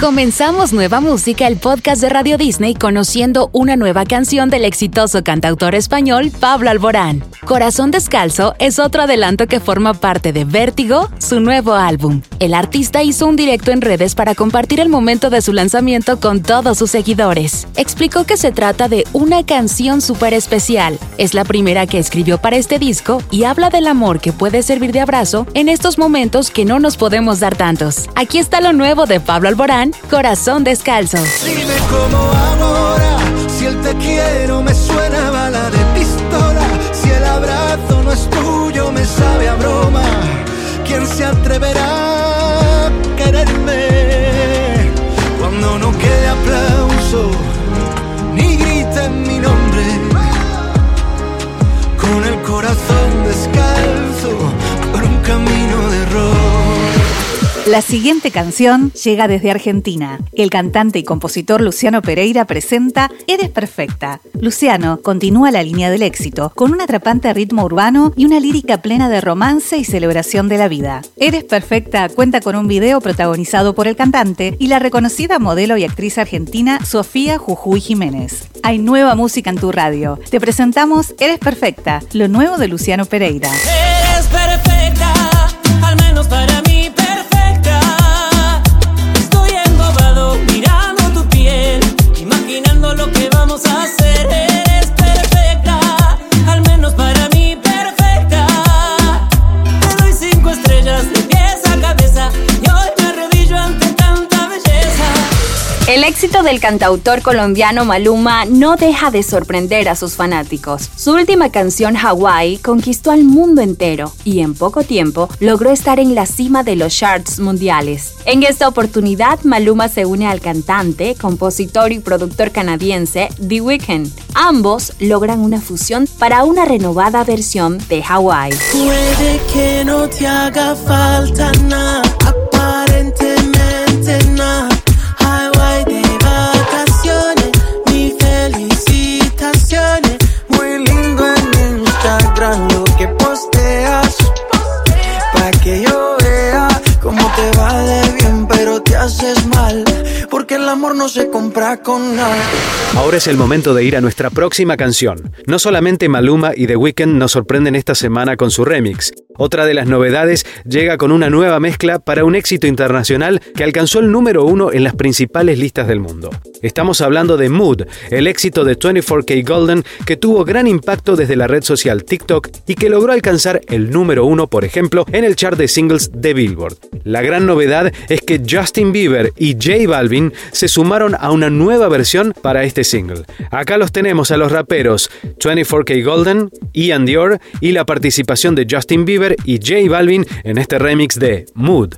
Comenzamos Nueva Música, el podcast de Radio Disney, conociendo una nueva canción del exitoso cantautor español Pablo Alborán. Corazón Descalzo es otro adelanto que forma parte de Vértigo, su nuevo álbum. El artista hizo un directo en redes para compartir el momento de su lanzamiento con todos sus seguidores. Explicó que se trata de una canción súper especial. Es la primera que escribió para este disco y habla del amor que puede servir de abrazo en estos momentos que no nos podemos dar tantos. Aquí está lo nuevo de Pablo Alborán Corazón Descalzo. Dime cómo ahora, si el te quiero me suena bala de pistola, si el abrazo no es tuyo me sabe a broma, ¿quién se atreverá La siguiente canción llega desde Argentina. El cantante y compositor Luciano Pereira presenta Eres Perfecta. Luciano continúa la línea del éxito con un atrapante ritmo urbano y una lírica plena de romance y celebración de la vida. Eres Perfecta cuenta con un video protagonizado por el cantante y la reconocida modelo y actriz argentina Sofía Jujuy Jiménez. Hay nueva música en tu radio. Te presentamos Eres Perfecta, lo nuevo de Luciano Pereira. El éxito del cantautor colombiano Maluma no deja de sorprender a sus fanáticos. Su última canción Hawaii conquistó al mundo entero y en poco tiempo logró estar en la cima de los charts mundiales. En esta oportunidad, Maluma se une al cantante, compositor y productor canadiense The Weeknd. Ambos logran una fusión para una renovada versión de Hawaii. Puede que no te haga falta nada, haces mal. Porque el amor no se compra con nada. Ahora es el momento de ir a nuestra próxima canción. No solamente Maluma y The Weeknd nos sorprenden esta semana con su remix. Otra de las novedades llega con una nueva mezcla para un éxito internacional que alcanzó el número uno en las principales listas del mundo. Estamos hablando de Mood, el éxito de 24K Golden que tuvo gran impacto desde la red social TikTok y que logró alcanzar el número uno, por ejemplo, en el chart de singles de Billboard. La gran novedad es que Justin Bieber y J Balvin se sumaron a una nueva versión para este single. Acá los tenemos a los raperos 24K Golden, Ian Dior y la participación de Justin Bieber y J Balvin en este remix de Mood.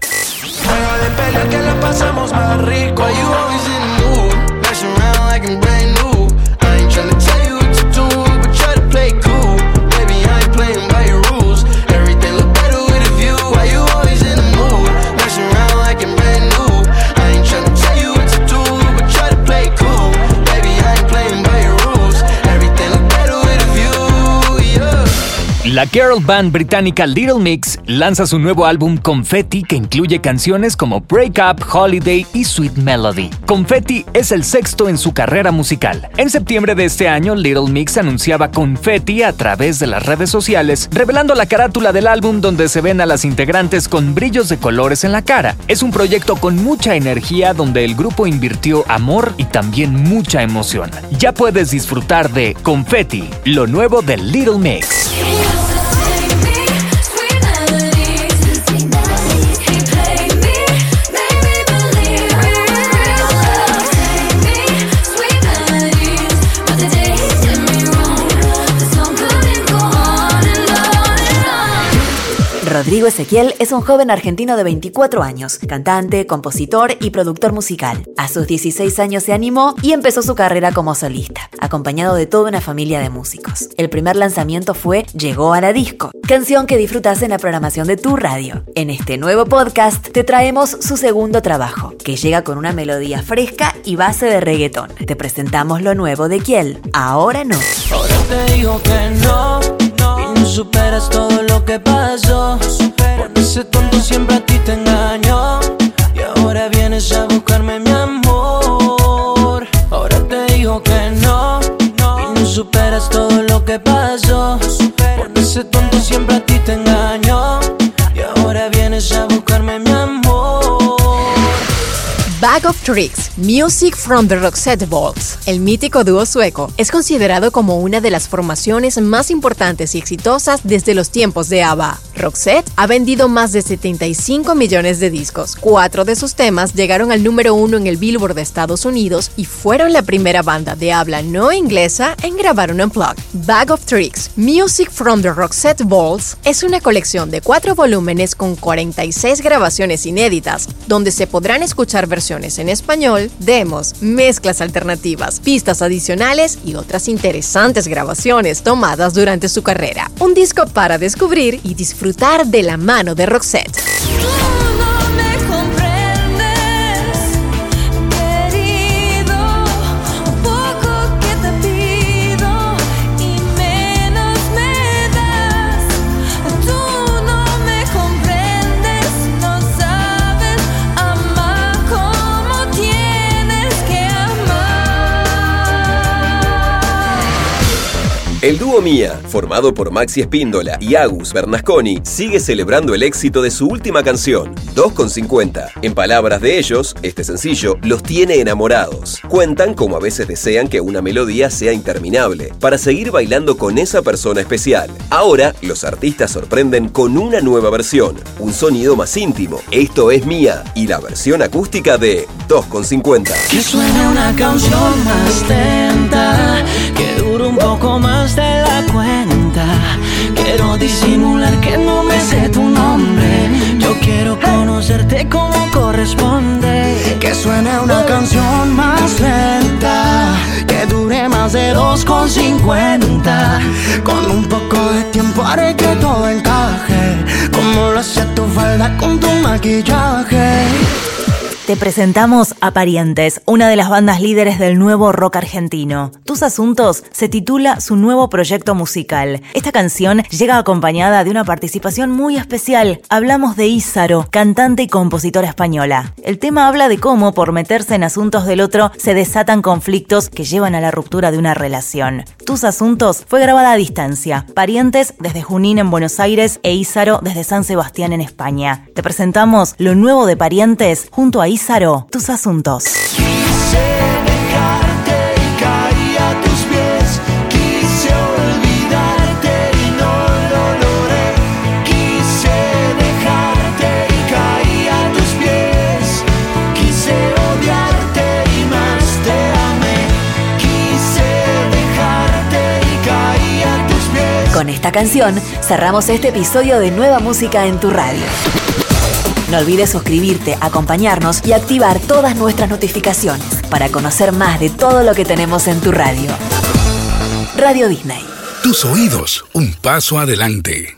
La girl band británica Little Mix lanza su nuevo álbum Confetti que incluye canciones como Break Up, Holiday y Sweet Melody. Confetti es el sexto en su carrera musical. En septiembre de este año, Little Mix anunciaba Confetti a través de las redes sociales, revelando la carátula del álbum donde se ven a las integrantes con brillos de colores en la cara. Es un proyecto con mucha energía donde el grupo invirtió amor y también mucha emoción. Ya puedes disfrutar de Confetti, lo nuevo de Little Mix. Rodrigo Ezequiel es un joven argentino de 24 años, cantante, compositor y productor musical. A sus 16 años se animó y empezó su carrera como solista, acompañado de toda una familia de músicos. El primer lanzamiento fue Llegó a la disco, canción que disfrutas en la programación de tu radio. En este nuevo podcast te traemos su segundo trabajo, que llega con una melodía fresca y base de reggaetón. Te presentamos lo nuevo de Kiel, Ahora no. Ahora te digo que no, y no superas todo lo que pasó. Tonto siempre of Tricks, Music from the Roxette Vaults. El mítico dúo sueco es considerado como una de las formaciones más importantes y exitosas desde los tiempos de ABBA. Roxette ha vendido más de 75 millones de discos. Cuatro de sus temas llegaron al número uno en el Billboard de Estados Unidos y fueron la primera banda de habla no inglesa en grabar un unplug. Bag of Tricks, Music from the Roxette Vaults es una colección de cuatro volúmenes con 46 grabaciones inéditas, donde se podrán escuchar versiones en español, demos, mezclas alternativas, pistas adicionales y otras interesantes grabaciones tomadas durante su carrera. Un disco para descubrir y disfrutar de la mano de Roxette. El dúo Mía, formado por Maxi Espíndola y Agus Bernasconi, sigue celebrando el éxito de su última canción, 2,50. En palabras de ellos, este sencillo los tiene enamorados. Cuentan como a veces desean que una melodía sea interminable, para seguir bailando con esa persona especial. Ahora, los artistas sorprenden con una nueva versión, un sonido más íntimo. Esto es Mía y la versión acústica de 2,50. Que suene una canción más un poco más de la cuenta. Quiero disimular que no me sé tu nombre. Yo quiero conocerte como corresponde. Que suene una canción más lenta, que dure más de 2,50. Con un poco de tiempo haré que todo encaje, como lo hace tu falda con tu maquillaje. Te presentamos a Parientes, una de las bandas líderes del nuevo rock argentino. Tus Asuntos se titula su nuevo proyecto musical. Esta canción llega acompañada de una participación muy especial. Hablamos de Ízaro, cantante y compositora española. El tema habla de cómo, por meterse en asuntos del otro, se desatan conflictos que llevan a la ruptura de una relación. Tus Asuntos fue grabada a distancia. Parientes desde Junín en Buenos Aires e Ízaro desde San Sebastián en España. Te presentamos lo nuevo de Parientes junto a Ízaro, tus asuntos. Quise dejarte y caí a tus pies. Quise olvidarte y no lo logré. Quise dejarte y caí a tus pies. Quise odiarte y más te amé. Quise dejarte y caí a tus pies. Con esta canción cerramos este episodio de Nueva Música en tu radio. No olvides suscribirte, acompañarnos y activar todas nuestras notificaciones para conocer más de todo lo que tenemos en tu radio. Radio Disney. Tus oídos, un paso adelante.